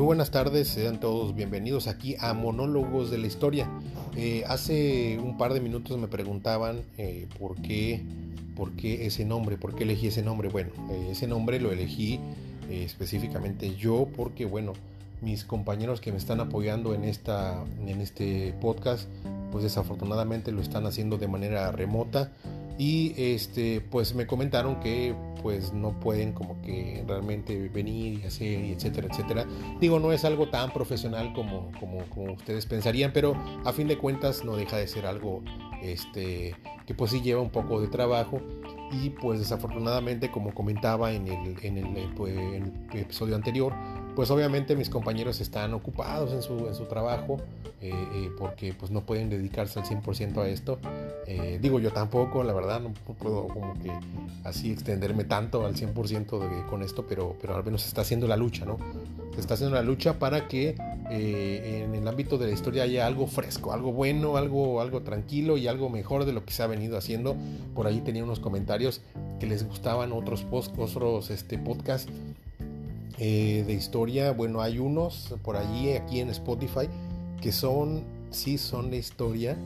Muy buenas tardes, sean todos bienvenidos aquí a Monólogos de la Historia. Eh, hace un par de minutos me preguntaban eh, por, qué, por qué ese nombre, por qué elegí ese nombre. Bueno, eh, ese nombre lo elegí específicamente yo porque, bueno, mis compañeros que me están apoyando en, esta, en este podcast, pues desafortunadamente lo están haciendo de manera remota y este pues me comentaron que pues no pueden como que realmente venir y hacer y etcétera etcétera. Digo no es algo tan profesional como, como, como ustedes pensarían pero a fin de cuentas no deja de ser algo este que pues sí lleva un poco de trabajo. Y pues desafortunadamente como comentaba en el, en el, pues, en el episodio anterior pues obviamente mis compañeros están ocupados en su, en su trabajo eh, eh, porque pues no pueden dedicarse al 100% a esto. Eh, digo yo tampoco, la verdad, no puedo como que así extenderme tanto al 100% con esto, pero, pero al menos se está haciendo la lucha, ¿no? Se está haciendo la lucha para que en el ámbito de la historia haya algo fresco, algo bueno, algo, algo tranquilo y algo mejor de lo que se ha venido haciendo. Por ahí tenía unos comentarios que les gustaban otros, post, otros este, podcasts eh, de historia, bueno, hay unos por allí, aquí en Spotify, que son, sí son de historia,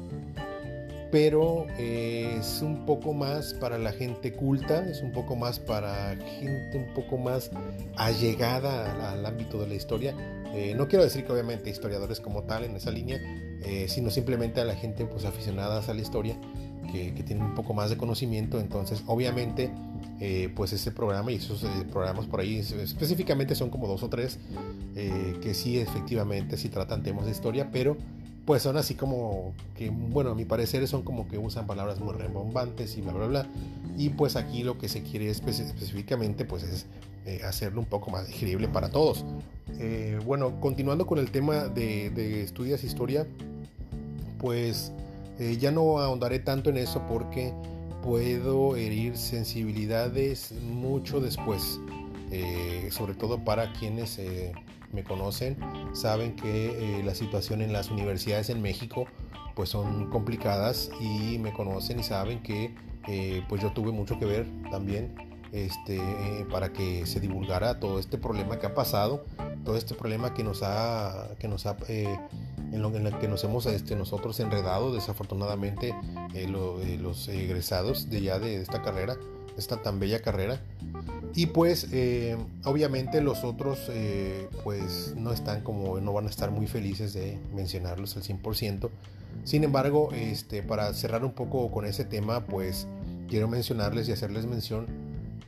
pero eh, es un poco más para la gente culta, es un poco más para gente un poco más allegada al, ámbito de la historia. Eh, no quiero decir que obviamente historiadores como tal en esa línea, sino simplemente a la gente pues aficionadas a la historia, que, que tienen un poco más de conocimiento, entonces obviamente eh, pues ese programa y esos eh, programas por ahí específicamente son como dos o tres eh, que sí efectivamente sí tratan temas de historia pero pues son así como que bueno a mi parecer son como que usan palabras muy rebombantes y bla bla bla. Y pues aquí lo que se quiere específicamente pues es hacerlo un poco más digerible para todos. Bueno continuando con el tema de, de estudias historia pues ya no ahondaré tanto en eso porque puedo herir sensibilidades mucho después. Eh, sobre todo para quienes eh, me conocen, saben que eh, la situación en las universidades en México pues son complicadas y me conocen y saben que pues yo tuve mucho que ver también este, para que se divulgara todo este problema que ha pasado, todo este problema que nos ha, que nos ha en, lo, el que nos hemos este, nosotros enredado desafortunadamente eh, eh, los egresados de ya de esta carrera, esta tan bella carrera. Y pues eh, obviamente los otros pues no están como, no van a estar muy felices de mencionarlos al 100%. Sin embargo, este, para cerrar un poco con ese tema, pues quiero mencionarles y hacerles mención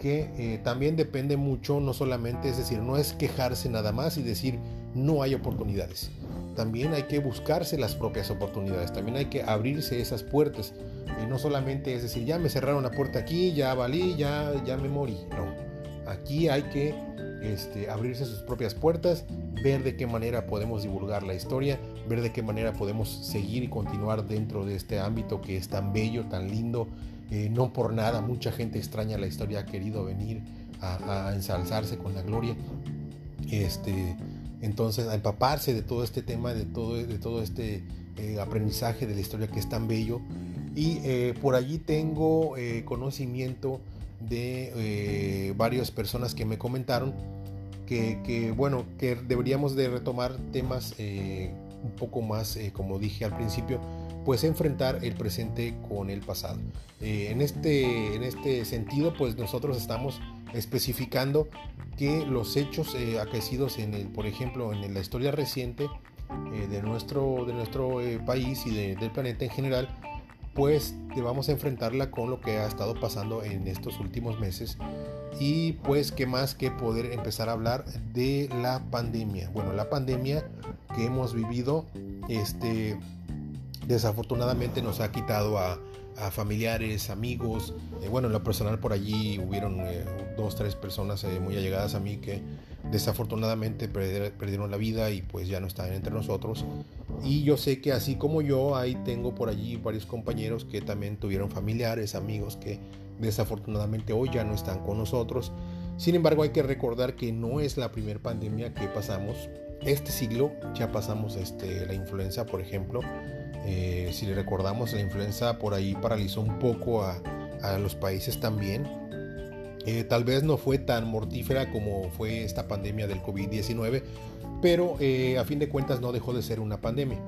que también depende mucho, no solamente, es decir, no es quejarse nada más y decir no hay oportunidades también hay que buscarse las propias oportunidades, también hay que abrirse esas puertas. Y no solamente es decir, ya me cerraron la puerta aquí, ya valí, ya, ya me morí. No, aquí hay que este, abrirse sus propias puertas, ver de qué manera podemos divulgar la historia, ver de qué manera podemos seguir y continuar dentro de este ámbito que es tan bello, tan lindo. Eh, no por nada, mucha gente extraña la historia, ha querido venir a, a ensalzarse con la gloria. Este, entonces, a empaparse de todo este tema, de todo, de todo este eh, aprendizaje de la historia que es tan bello. Y eh, por allí tengo eh, conocimiento de varias personas que me comentaron que, bueno, que deberíamos de retomar temas un poco más, como dije al principio, pues enfrentar el presente con el pasado. en, este, en este sentido, pues nosotros estamos especificando que los hechos eh, acaecidos en el, por ejemplo, en la historia reciente eh, de nuestro, de nuestro eh, país y del planeta en general, pues a enfrentarla con lo que ha estado pasando en estos últimos meses y pues qué más que poder empezar a hablar de la pandemia. Bueno, la pandemia que hemos vivido, este, desafortunadamente nos ha quitado a, familiares, amigos. Eh, bueno, en lo personal por allí hubieron eh, dos, tres personas eh, muy allegadas a mí que desafortunadamente perdieron la vida y pues ya no están entre nosotros. Y yo sé que así como yo, ahí tengo por allí varios compañeros que también tuvieron familiares, amigos que desafortunadamente hoy ya no están con nosotros. Sin embargo, hay que recordar que no es la primera pandemia que pasamos. Este siglo ya pasamos este, la influenza, por ejemplo, eh, si le recordamos, la influenza por ahí paralizó un poco a, los países también. Eh, tal vez no fue tan mortífera como fue esta pandemia del COVID-19, pero a fin de cuentas no dejó de ser una pandemia.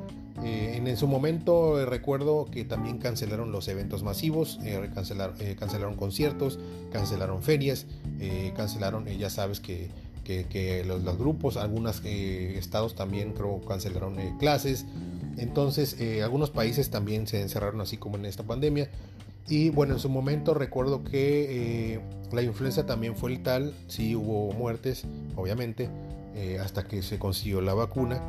en, su momento recuerdo que también cancelaron los eventos masivos, cancelaron conciertos, cancelaron ferias, cancelaron, ya sabes que que, los, grupos, algunos eh, estados también creo cancelaron eh, clases. Entonces, eh, algunos países también se encerraron así como en esta pandemia. Y bueno, en su momento recuerdo que la influenza también fue letal, sí hubo muertes, obviamente, hasta que se consiguió la vacuna.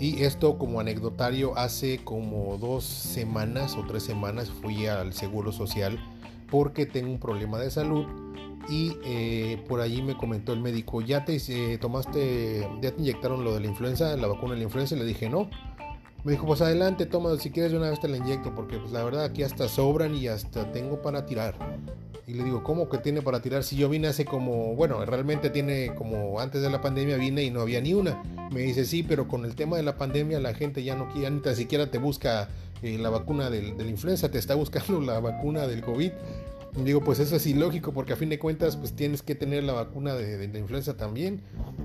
Y esto como anecdotario, hace como dos semanas o tres semanas fui al Seguro Social porque tengo un problema de salud y eh, por allí me comentó el médico, ¿ya te eh, tomaste, ya te inyectaron lo de la influenza, la vacuna de la influenza? Y le dije, no. Me dijo, pues adelante, toma, si quieres de una vez te la inyecto, porque pues la verdad aquí hasta sobran y hasta tengo para tirar. Y le digo, ¿cómo que tiene para tirar? Si yo vine hace como, bueno, realmente tiene como antes de la pandemia vine y no había ni una. Me dice, sí, pero con el tema de la pandemia la gente ya no quiere, ni siquiera te busca eh, la vacuna de la influenza, te está buscando la vacuna del COVID. Digo, pues eso es ilógico porque a fin de cuentas pues tienes que tener la vacuna de, la influenza también.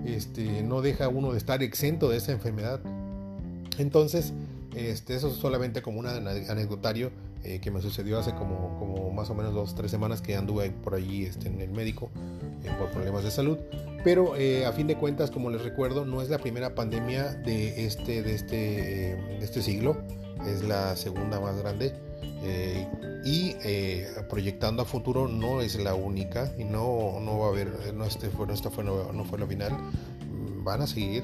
Este, no deja uno de estar exento de esa enfermedad. Entonces, este, eso es solamente como un anecdotario eh, que me sucedió hace como, como más o menos dos, tres semanas que anduve por allí este, en el médico eh, por problemas de salud. Pero eh, a fin de cuentas, como les recuerdo, no es la primera pandemia de este, de este, de este siglo. Es la segunda más grande. Eh, y eh, proyectando a futuro no es la única y no, no va a haber, no, este fue, no, fue, no, fue la final, van a seguir,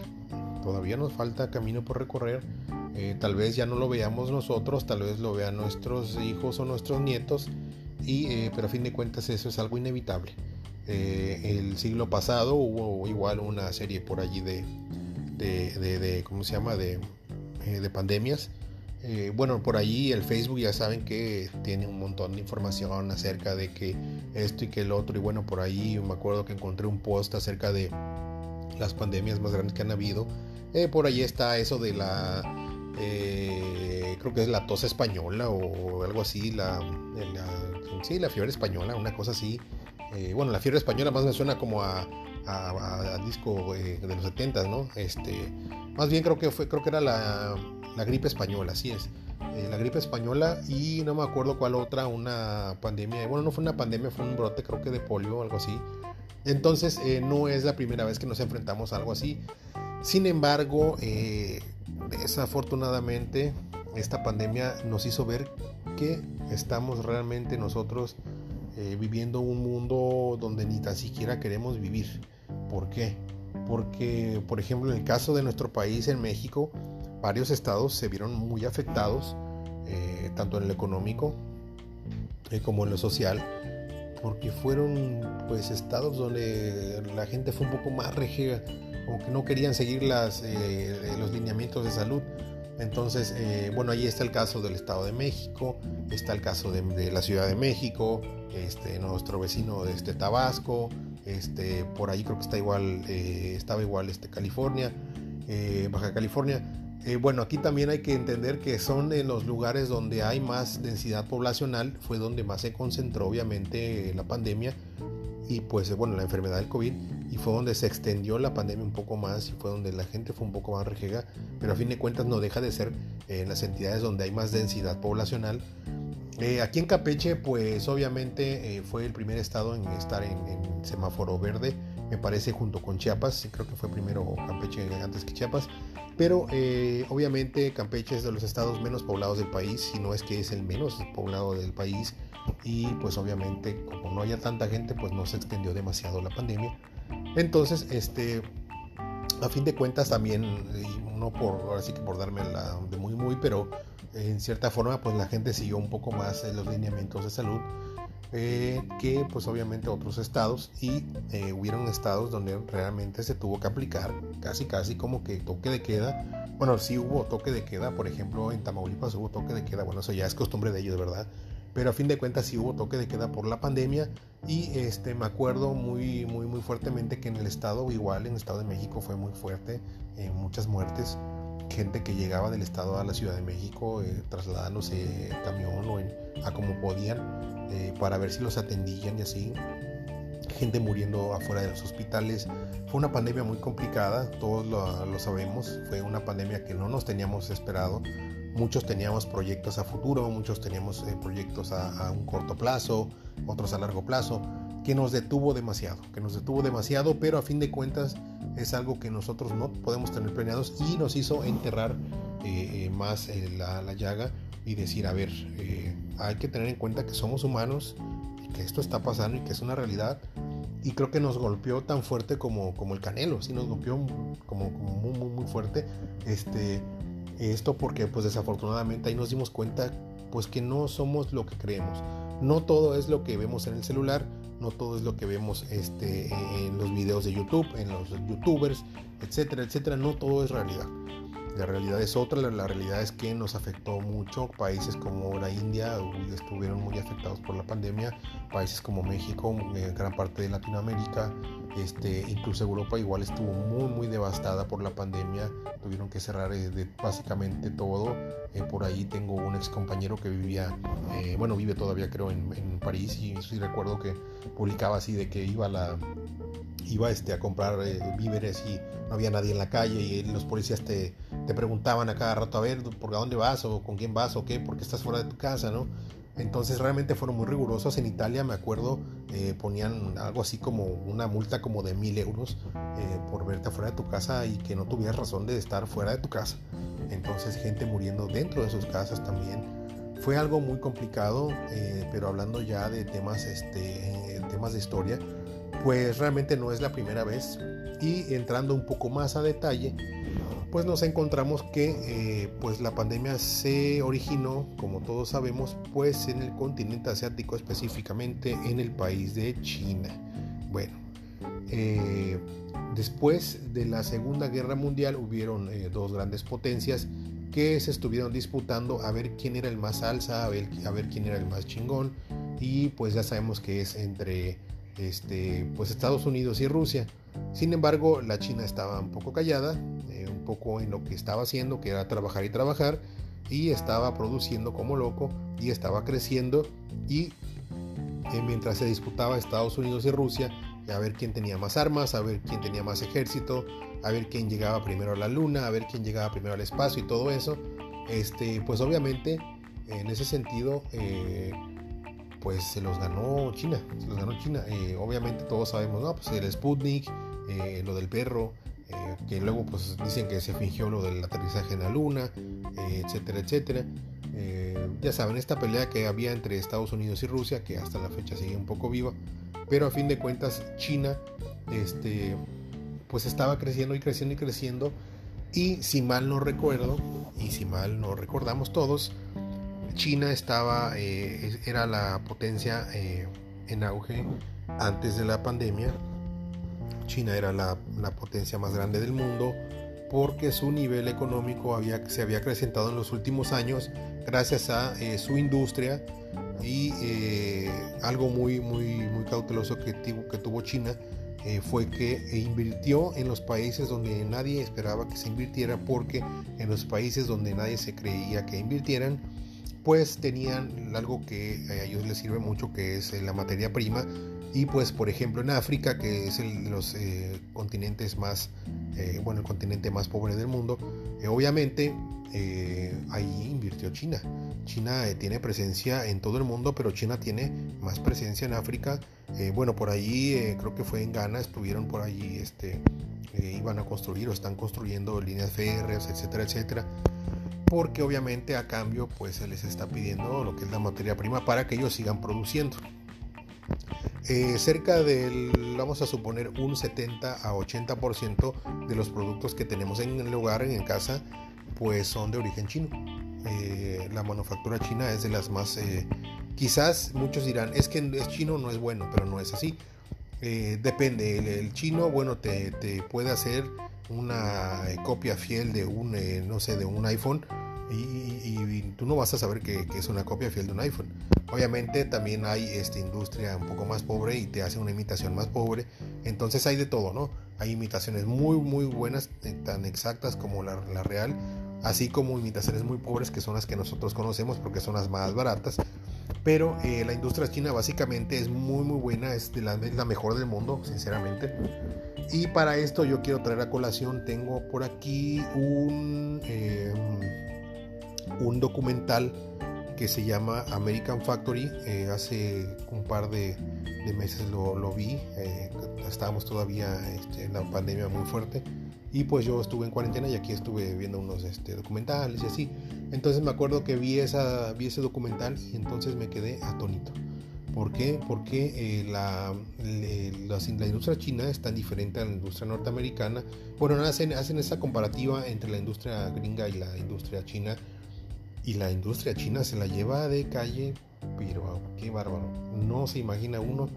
todavía nos falta camino por recorrer, eh, tal vez ya no lo veamos nosotros, tal vez lo vean nuestros hijos o nuestros nietos, y, pero a fin de cuentas eso es algo inevitable. el siglo pasado hubo igual una serie por allí de, de, de, ¿cómo se llama?, de, de pandemias eh, bueno, por ahí el Facebook ya saben que tiene un montón de información acerca de que esto y que el otro. Y bueno, por ahí me acuerdo que encontré un post acerca de las pandemias más grandes que han habido. Eh, por ahí está eso de la, eh, creo que es la tos española o algo así, la, sí, la fiebre española, una cosa así. bueno, la fiebre española más me suena como a, a, disco de los 70, ¿no? Este, más bien creo que fue, creo que era la la gripe española, así es. Eh, la gripe española y no me acuerdo cuál otra, una pandemia. Bueno, no fue una pandemia, fue un brote creo que de polio o algo así. Entonces eh, no es la primera vez que nos enfrentamos a algo así. Sin embargo, eh, desafortunadamente esta pandemia nos hizo ver que estamos realmente nosotros viviendo un mundo donde ni tan siquiera queremos vivir. ¿Por qué? Porque, por ejemplo, en el caso de nuestro país, en México, varios estados se vieron muy afectados, eh, tanto en lo económico eh, como en lo social, porque fueron pues estados donde la gente fue un poco más regia, como que no querían seguir las, eh, los lineamientos de salud. Entonces, bueno, ahí está el caso del Estado de México, está el caso de, la Ciudad de México, este, nuestro vecino de este Tabasco, este, por ahí creo que está igual, estaba igual este, California, Baja California. Eh, bueno, aquí también hay que entender que son en los lugares donde hay más densidad poblacional, fue donde más se concentró obviamente la pandemia y pues bueno, la enfermedad del COVID y fue donde se extendió la pandemia un poco más y fue donde la gente fue un poco más rejega, pero a fin de cuentas no deja de ser en las entidades donde hay más densidad poblacional. Eh, aquí en Campeche pues obviamente eh, fue el primer estado en estar en semáforo verde, me parece junto con Chiapas, creo que fue primero Campeche antes que Chiapas pero eh, obviamente Campeche es de los estados menos poblados del país, si no es que es el menos poblado del país. Y pues obviamente como no haya tanta gente, pues no se extendió demasiado la pandemia. Entonces, este, a fin de cuentas también, no por, ahora sí que por darme la de muy muy, pero en cierta forma pues la gente siguió un poco más los lineamientos de salud eh, que pues obviamente otros estados y eh, hubieron estados donde realmente se tuvo que aplicar casi casi como que toque de queda. Bueno, sí hubo toque de queda, por ejemplo en Tamaulipas hubo toque de queda, bueno eso ya es costumbre de ellos, verdad. Pero a fin de cuentas sí hubo toque de queda por la pandemia y este me acuerdo muy muy muy fuertemente que en el estado igual en el estado de México fue muy fuerte, eh, muchas muertes gente que llegaba del estado a la Ciudad de México eh, trasladándose en camión o en, a como podían eh, para ver si los atendían y así. gente muriendo afuera de los hospitales. Fue una pandemia muy complicada, todos lo, sabemos, fue una pandemia que no nos teníamos esperado. Muchos teníamos proyectos a futuro, muchos teníamos eh, proyectos a, a, un corto plazo, otros a largo plazo, que nos detuvo demasiado, que nos detuvo demasiado, pero a fin de cuentas es algo que nosotros no podemos tener planeados y nos hizo enterrar eh, eh, más la, la, llaga y decir, a ver, hay que tener en cuenta que somos humanos que esto está pasando y que es una realidad. Y creo que nos golpeó tan fuerte como, como el canelo, sí nos golpeó como, como muy, muy, muy fuerte. Este, esto porque pues desafortunadamente ahí nos dimos cuenta pues que no somos lo que creemos. No todo es lo que vemos en el celular, no todo es lo que vemos este, en los videos de YouTube, en los youtubers, etcétera, etcétera. No todo es realidad. La realidad es otra, la, realidad es que nos afectó mucho. Países como la India estuvieron muy afectados por la pandemia, países como México, eh, gran parte de Latinoamérica, este, incluso Europa igual estuvo muy muy devastada por la pandemia, tuvieron que cerrar eh, básicamente todo. Eh, por ahí tengo un ex compañero que vivía, bueno, vive todavía creo en, en París y sí recuerdo que publicaba así de que iba la iba este, a comprar eh, víveres y no había nadie en la calle y los policías te, te, preguntaban a cada rato, a ver, ¿por dónde vas o con quién vas o qué? porque estás fuera de tu casa? ¿no? Entonces realmente fueron muy rigurosos. En Italia, me acuerdo, eh, ponían algo así como una multa como de mil euros eh, por verte fuera de tu casa y que no tuvieras razón de estar fuera de tu casa. Entonces gente muriendo dentro de sus casas también. Fue algo muy complicado, pero hablando ya de temas, este, temas de historia, pues realmente no es la primera vez. Y entrando un poco más a detalle pues nos encontramos que eh, pues la pandemia se originó como todos sabemos pues en el continente asiático específicamente en el país de China. Bueno eh, después de la segunda guerra mundial hubieron eh, dos grandes potencias que se estuvieron disputando a ver quién era el más alza a ver, a ver quién era el más chingón. Y pues ya sabemos que es entre este, pues Estados Unidos y Rusia. Sin embargo, la China estaba un poco callada, eh, un poco en lo que estaba haciendo, que era trabajar y trabajar, y estaba produciendo como loco y estaba creciendo y eh, mientras se disputaba Estados Unidos y Rusia, a ver quién tenía más armas, a ver quién tenía más ejército, a ver quién llegaba primero a la luna, a ver quién llegaba primero al espacio y todo eso, este, pues obviamente en ese sentido eh, pues se los ganó China, se los ganó China. Eh, obviamente todos sabemos, ¿no? Pues el Sputnik, eh, lo del perro, eh, que luego pues dicen que se fingió lo del aterrizaje en la luna, etcétera, etcétera. ya saben, esta pelea que había entre Estados Unidos y Rusia, que hasta la fecha sigue un poco viva, pero a fin de cuentas China, este, pues estaba creciendo y creciendo y creciendo. Y si mal no recuerdo, y si mal no recordamos todos, China estaba, eh, era la potencia eh, en auge antes de la pandemia. China era la, potencia más grande del mundo porque su nivel económico había, se había acrecentado en los últimos años gracias a eh, su industria y algo muy, muy, muy cauteloso que, que tuvo China fue que invirtió en los países donde nadie esperaba que se invirtiera porque en los países donde nadie se creía que invirtieran pues tenían algo que a ellos les sirve mucho, que es eh, la materia prima. Y pues por ejemplo en África, que es el de los eh, continentes más, eh, bueno, el continente más pobre del mundo, obviamente ahí invirtió China. China tiene presencia en todo el mundo, pero China tiene más presencia en África. bueno, por ahí creo que fue en Ghana, estuvieron por allí, este, iban a construir o están construyendo líneas férreas, etcétera, etcétera porque obviamente a cambio pues se les está pidiendo lo que es la materia prima para que ellos sigan produciendo. Eh, cerca del, vamos a suponer, un 70 a 80% de los productos que tenemos en el hogar, en casa, pues son de origen chino. Eh, la manufactura china es de las más, eh, quizás muchos dirán, es que es chino no es bueno, pero no es así. depende, el, chino, bueno, te, te, puede hacer una copia fiel de un, no sé, de un iPhone, y, tú no vas a saber que, es una copia fiel de un iPhone. Obviamente también hay esta industria un poco más pobre y te hace una imitación más pobre. Entonces hay de todo, ¿no? Hay imitaciones muy, muy buenas, eh, tan exactas como la, real, así como imitaciones muy pobres que son las que nosotros conocemos porque son las más baratas. Pero eh, la industria china básicamente es muy muy buena, es, la, la mejor del mundo, sinceramente. Y para esto yo quiero traer a colación, tengo por aquí un, eh, un documental que se llama American Factory. Eh, hace un par de, meses lo, vi, estábamos todavía este, en la pandemia muy fuerte. Y pues yo estuve en cuarentena y aquí estuve viendo unos este, documentales y así. Entonces me acuerdo que vi, esa, vi ese documental y entonces me quedé atónito. ¿Por qué? Porque eh, la, la, industria china es tan diferente a la industria norteamericana. Bueno, hacen, hacen esa comparativa entre la industria gringa y la industria china. Y la industria china se la lleva de calle, pero qué bárbaro. No se imagina uno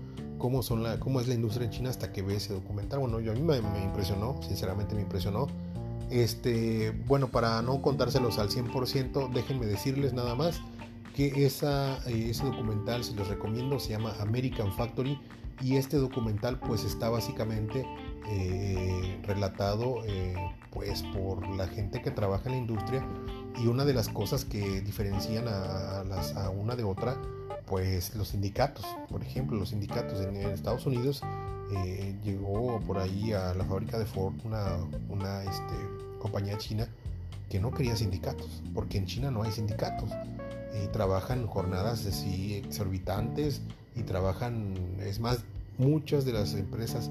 cómo, son la, cómo es la industria China hasta que ve ese documental. Bueno, yo, a mí me, impresionó, sinceramente me impresionó. Este, bueno, para no contárselos al 100%, déjenme decirles nada más que esa, eh, ese documental, se los recomiendo, se llama American Factory y este documental pues está básicamente eh, relatado eh, pues por la gente que trabaja en la industria y una de las cosas que diferencian a, las, a una de otra pues los sindicatos, por ejemplo, los sindicatos en, Estados Unidos eh, llegó por ahí a la fábrica de Ford una, una este, compañía china que no quería sindicatos, porque en China no hay sindicatos y trabajan jornadas así exorbitantes y trabajan, es más, muchas de las empresas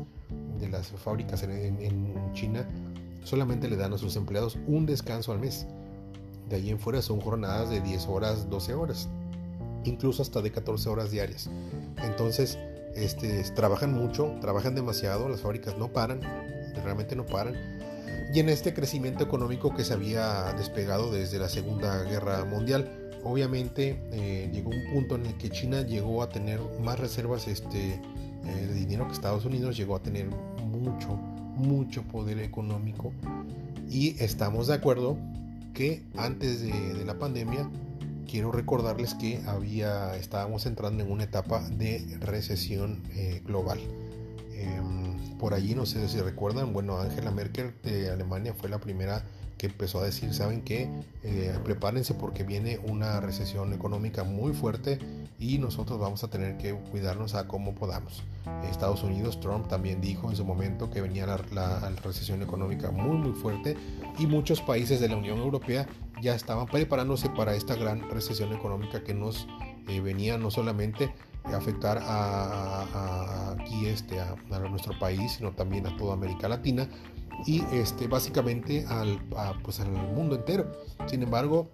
de las fábricas en, en China solamente le dan a sus empleados un descanso al mes. De ahí en fuera son jornadas de 10 horas, 12 horas incluso hasta de 14 horas diarias. Entonces, este, trabajan mucho, trabajan demasiado, las fábricas no paran, realmente no paran. Y en este crecimiento económico que se había despegado desde la Segunda Guerra Mundial, obviamente eh, llegó un punto en el que China llegó a tener más reservas este, eh, de dinero que Estados Unidos, llegó a tener mucho, mucho poder económico. Y estamos de acuerdo que antes de la pandemia quiero recordarles que había, estábamos entrando en una etapa de recesión eh, global. Em, por allí, no sé si recuerdan, bueno, Angela Merkel de Alemania fue la primera que empezó a decir, saben que eh, prepárense porque viene una recesión económica muy fuerte y nosotros vamos a tener que cuidarnos a como podamos. Estados Unidos, Trump también dijo en su momento que venía la, la, recesión económica muy muy fuerte y muchos países de la Unión Europea ya estaban preparándose para esta gran recesión económica que nos eh, venía no solamente afectar a, aquí este, a, nuestro país, sino también a toda América Latina y este, básicamente al, pues al mundo entero. Sin embargo,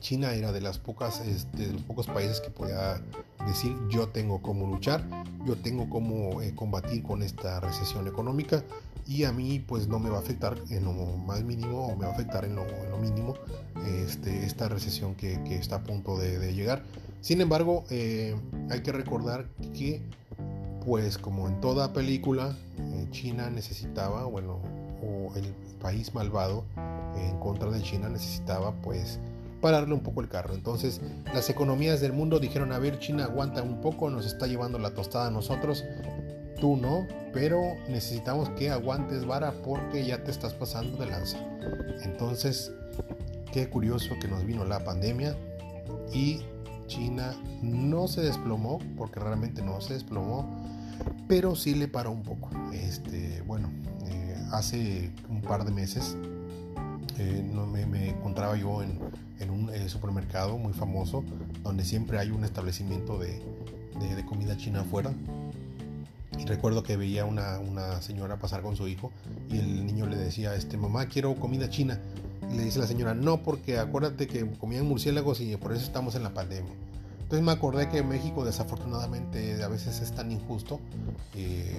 China era de las pocas este, de los pocos países que podía decir yo tengo cómo luchar, yo tengo cómo eh, combatir con esta recesión económica y a mí pues no me va a afectar en lo más mínimo o me va a afectar en lo, mínimo este, esta recesión que, está a punto de, llegar. Sin embargo, eh, hay que recordar que pues como en toda película, eh, China necesitaba, bueno, o el país malvado en contra de China necesitaba pues pararle un poco el carro. Entonces las economías del mundo dijeron, a ver, China aguanta un poco, nos está llevando la tostada a nosotros, tú no, pero necesitamos que aguantes vara porque ya te estás pasando de lanza. Entonces, qué curioso que nos vino la pandemia y China no se desplomó, porque realmente no se desplomó, pero sí le paró un poco. Este, bueno, eh, hace un par de meses eh, no me, encontraba yo en, un eh, supermercado muy famoso donde siempre hay un establecimiento de, de comida china afuera y recuerdo que veía una, una señora pasar con su hijo y el niño le decía, este, mamá, quiero comida china. Y le dice la señora, no, porque acuérdate que comían murciélagos y por eso estamos en la pandemia. Entonces me acordé que México desafortunadamente a veces es tan injusto eh,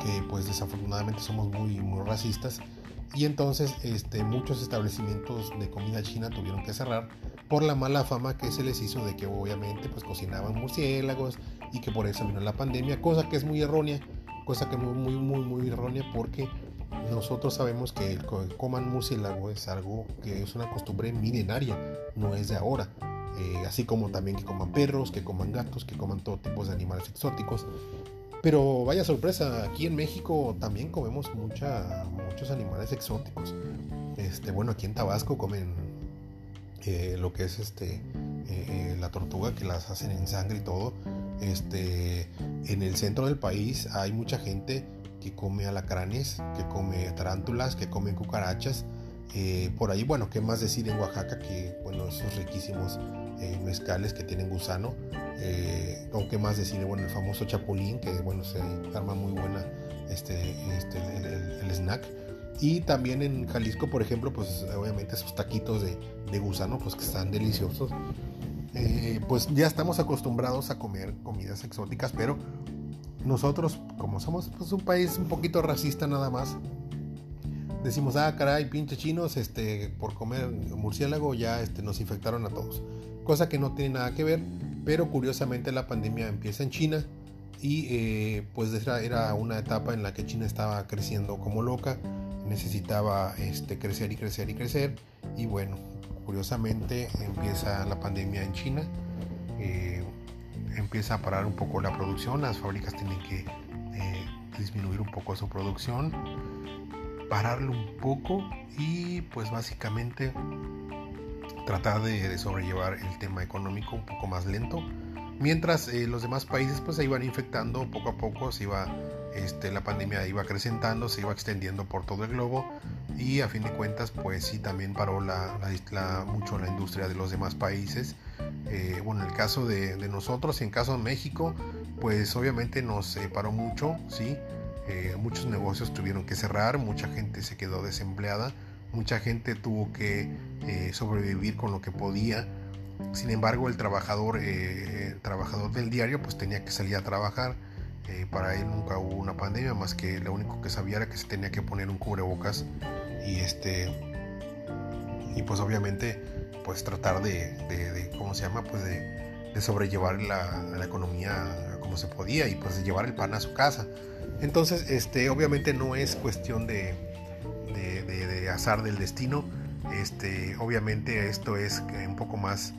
que pues desafortunadamente somos muy, muy racistas y entonces este, muchos establecimientos de comida china tuvieron que cerrar por la mala fama que se les hizo de que obviamente pues cocinaban murciélagos y que por eso vino la pandemia, cosa que es muy errónea, cosa que muy, muy, muy, muy errónea porque nosotros sabemos que el coman murciélago es algo que es una costumbre milenaria, no es de ahora. Eh, así como también que coman perros, que coman gatos, que coman todo tipo de animales exóticos. Pero vaya sorpresa, aquí en México también comemos mucha, muchos animales exóticos. Este, bueno, aquí en Tabasco comen eh, lo que es este la tortuga que las hacen en sangre y todo. Este, en el centro del país hay mucha gente que come alacranes, que come tarántulas, que come cucarachas. por ahí, bueno, ¿qué más decir en Oaxaca? Que, bueno, esos riquísimos mezcales que tienen gusano. Eh, aunque más decir, bueno, el famoso chapulín, que bueno, se arma muy buena este, este el, snack. Y también en Jalisco, por ejemplo, pues obviamente esos taquitos de, gusano, pues que están deliciosos. Eh, pues ya estamos acostumbrados a comer comidas exóticas, pero nosotros, como somos pues, un país un poquito racista nada más, decimos, ah, caray, pinche chinos, este, por comer murciélago ya este, nos infectaron a todos. Cosa que no tiene nada que ver pero curiosamente la pandemia empieza en China y eh, pues era, una etapa en la que China estaba creciendo como loca, necesitaba este, crecer y crecer y crecer. Y bueno, curiosamente empieza la pandemia en China, eh, empieza a parar un poco la producción, las fábricas tienen que eh, disminuir un poco su producción, pararlo un poco y pues básicamente tratar de, sobrellevar el tema económico un poco más lento. Mientras eh, los demás países pues se iban infectando poco a poco, se iba, este, la pandemia iba acrecentando, se iba extendiendo por todo el globo y a fin de cuentas pues sí también paró la, la, mucho la industria de los demás países. Eh, bueno, en el caso de, nosotros, en caso de México, pues obviamente nos paró mucho, sí. Eh, muchos negocios tuvieron que cerrar, mucha gente se quedó desempleada Mucha gente tuvo que eh, sobrevivir con lo que podía. Sin embargo, el trabajador, eh, trabajador del diario pues tenía que salir a trabajar. Eh, para él nunca hubo una pandemia, más que lo único que sabía era que se tenía que poner un cubrebocas y este y pues obviamente pues tratar de, ¿cómo se llama? Pues de, sobrellevar la, la, economía como se podía y pues llevar el pan a su casa. Entonces, este, obviamente no es cuestión de, de, azar del destino. Este, obviamente esto es un poco más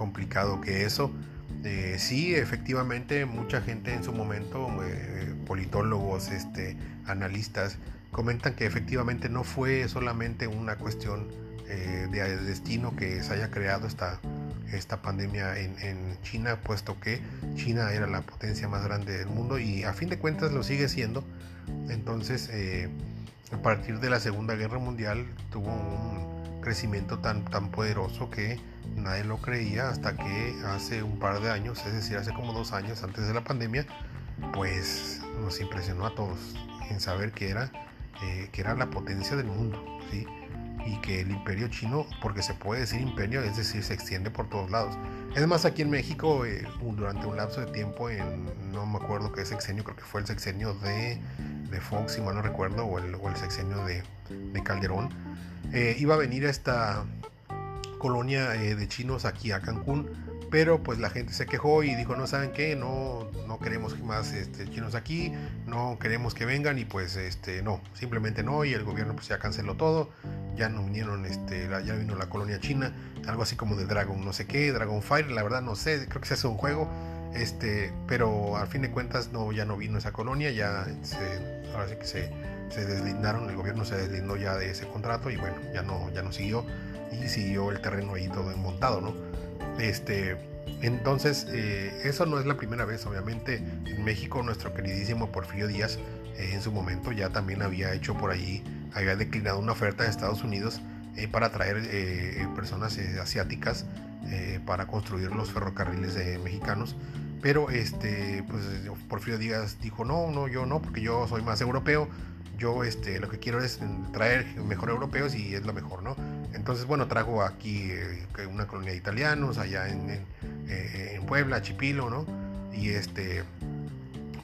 complicado que eso. Eh, sí, efectivamente, mucha gente en su momento, eh, politólogos, este, analistas, comentan que efectivamente no fue solamente una cuestión de destino que se haya creado esta, esta pandemia en, en, China, puesto que China era la potencia más grande del mundo y a fin de cuentas lo sigue siendo. Entonces, a partir de la Segunda Guerra Mundial tuvo un crecimiento tan, tan poderoso que nadie lo creía hasta que hace un par de años, es decir, hace como dos años antes de la pandemia, pues nos impresionó a todos en saber que era, eh, que era la potencia del mundo, ¿sí? y que el imperio chino, porque se puede decir imperio, es decir, se extiende por todos lados. Es más, aquí en México, eh, durante un lapso de tiempo, en, no me acuerdo qué sexenio, creo que fue el sexenio de de Fox, si mal no recuerdo, o el, sexenio de, Calderón, eh, iba a venir esta colonia eh, de chinos aquí a Cancún, pero pues la gente se quejó y dijo, no saben qué, no, no queremos más este, chinos aquí, no queremos que vengan y pues este, no, simplemente no, y el gobierno pues ya canceló todo, ya no vinieron, este, ya vino la colonia china, algo así como de Dragon, no sé qué, Dragon Fire, la verdad no sé, creo que se hace un juego, este, pero al fin de cuentas no, ya no vino esa colonia, ya se, ahora sí que se, se deslindaron, el gobierno se deslindó ya de ese contrato y bueno, ya no, ya no siguió y siguió el terreno ahí todo montado, ¿no? Este, entonces, eh, eso no es la primera vez, obviamente. En México, nuestro queridísimo Porfirio Díaz, eh, en su momento ya también había hecho por allí, había declinado una oferta de Estados Unidos eh, para traer personas asiáticas para construir los ferrocarriles mexicanos pero este, pues Porfirio Díaz dijo, no, no, yo no, porque yo soy más europeo. Yo este, lo que quiero es traer mejor europeos y es lo mejor, ¿no? Entonces, bueno, trajo aquí eh, una colonia de italianos, allá en, en, eh, en, Puebla, Chipilo, ¿no? Y este,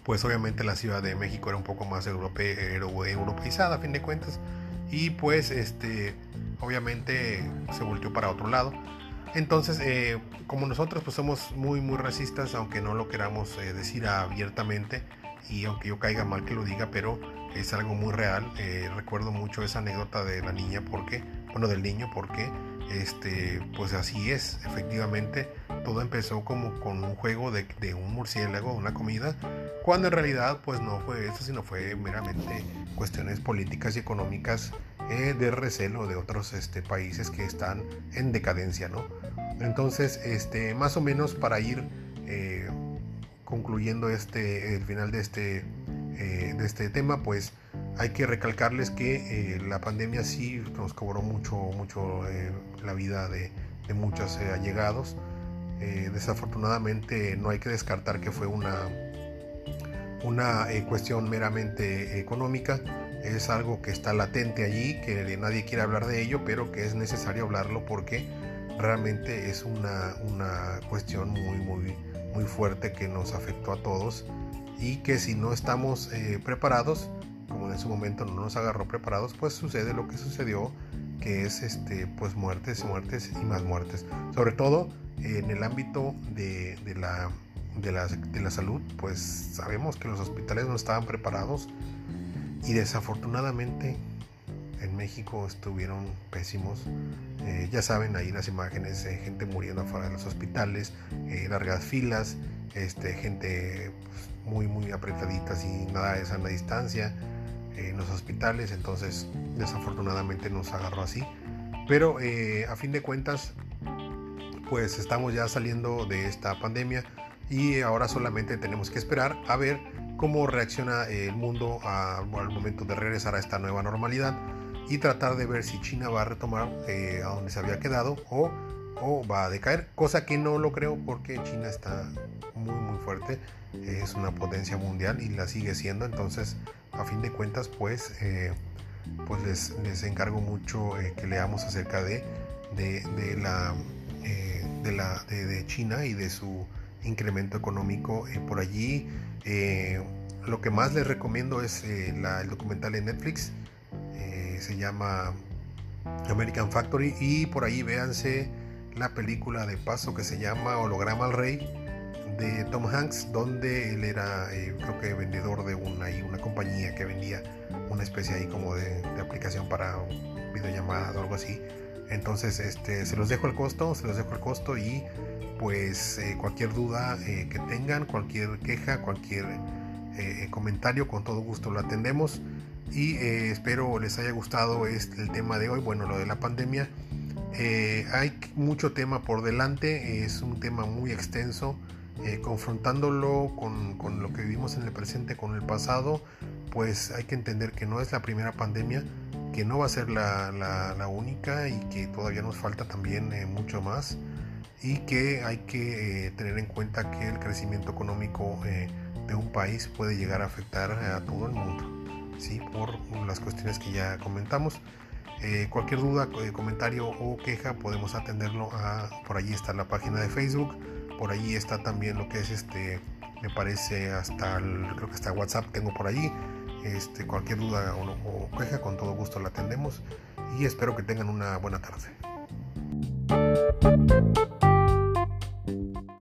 pues obviamente la Ciudad de México era un poco más europeizada, a fin de cuentas. Y pues, este, obviamente se volteó para otro lado. Entonces, eh, como nosotros pues somos muy, muy racistas, aunque no lo queramos eh, decir abiertamente, y aunque yo caiga mal que lo diga, pero es algo muy real. Eh, recuerdo mucho esa anécdota de la niña, porque, bueno, del niño, porque, este, pues así es, efectivamente, todo empezó como con un juego de, un murciélago, una comida, cuando en realidad, pues no fue eso, sino fue meramente cuestiones políticas y económicas eh, de recelo de otros este, países que están en decadencia, ¿no? Entonces, este, más o menos para ir eh, concluyendo este, el final de este, eh, de este tema, pues hay que recalcarles que la pandemia sí nos cobró mucho, mucho la vida de, de muchos allegados. desafortunadamente no hay que descartar que fue una, una cuestión meramente económica es algo que está latente allí, que nadie quiere hablar de ello, pero que es necesario hablarlo porque realmente es una, una cuestión muy, muy, muy fuerte que nos afectó a todos y que si no estamos eh, preparados, como en ese momento no nos agarró preparados, pues sucede lo que sucedió, que es este, pues muertes, muertes y más muertes. Sobre todo en el ámbito de, de la, de, la, de la salud, pues sabemos que los hospitales no estaban preparados y desafortunadamente en México estuvieron pésimos. Eh, ya saben ahí las imágenes, eh, gente muriendo afuera de los hospitales, eh, largas filas, este, gente pues, muy muy apretaditas y nada de sana distancia en los hospitales. Entonces desafortunadamente nos agarró así. Pero a fin de cuentas, pues estamos ya saliendo de esta pandemia y ahora solamente tenemos que esperar a ver cómo reacciona el mundo al momento de regresar a esta nueva normalidad y tratar de ver si China va a retomar eh, a donde se había quedado o, o, va a decaer, cosa que no lo creo porque China está muy muy fuerte, es una potencia mundial y la sigue siendo, entonces a fin de cuentas pues, eh, pues les, les, encargo mucho eh, que leamos acerca de, de, de la, de, la de China y de su incremento económico por allí eh, lo que más les recomiendo es eh, el documental de Netflix. Eh, se llama American Factory. Y por ahí véanse la película de paso que se llama Holograma al Rey de Tom Hanks, donde él era, creo que vendedor de una, una compañía que vendía una especie ahí como de, aplicación para videollamadas o algo así. Entonces, este, se los dejo el costo, se los dejo el costo y pues eh, cualquier duda eh, que tengan, cualquier queja, cualquier eh, comentario, con todo gusto lo atendemos. Y espero les haya gustado este, el tema de hoy, bueno, lo de la pandemia. hay mucho tema por delante, es un tema muy extenso. confrontándolo con, lo que vivimos en el presente, con el pasado, pues hay que entender que no es la primera pandemia, que no va a ser la, única y que todavía nos falta también mucho más y que hay que eh, tener en cuenta que el crecimiento económico eh, de un país puede llegar a afectar a todo el mundo, ¿sí? por las cuestiones que ya comentamos. Eh, cualquier duda, comentario o queja podemos atenderlo a, por allí está la página de Facebook, por allí está también lo que es este, me parece hasta el, creo que hasta WhatsApp tengo por allí. Este, cualquier duda o queja, con todo gusto la atendemos y espero que tengan una buena tarde.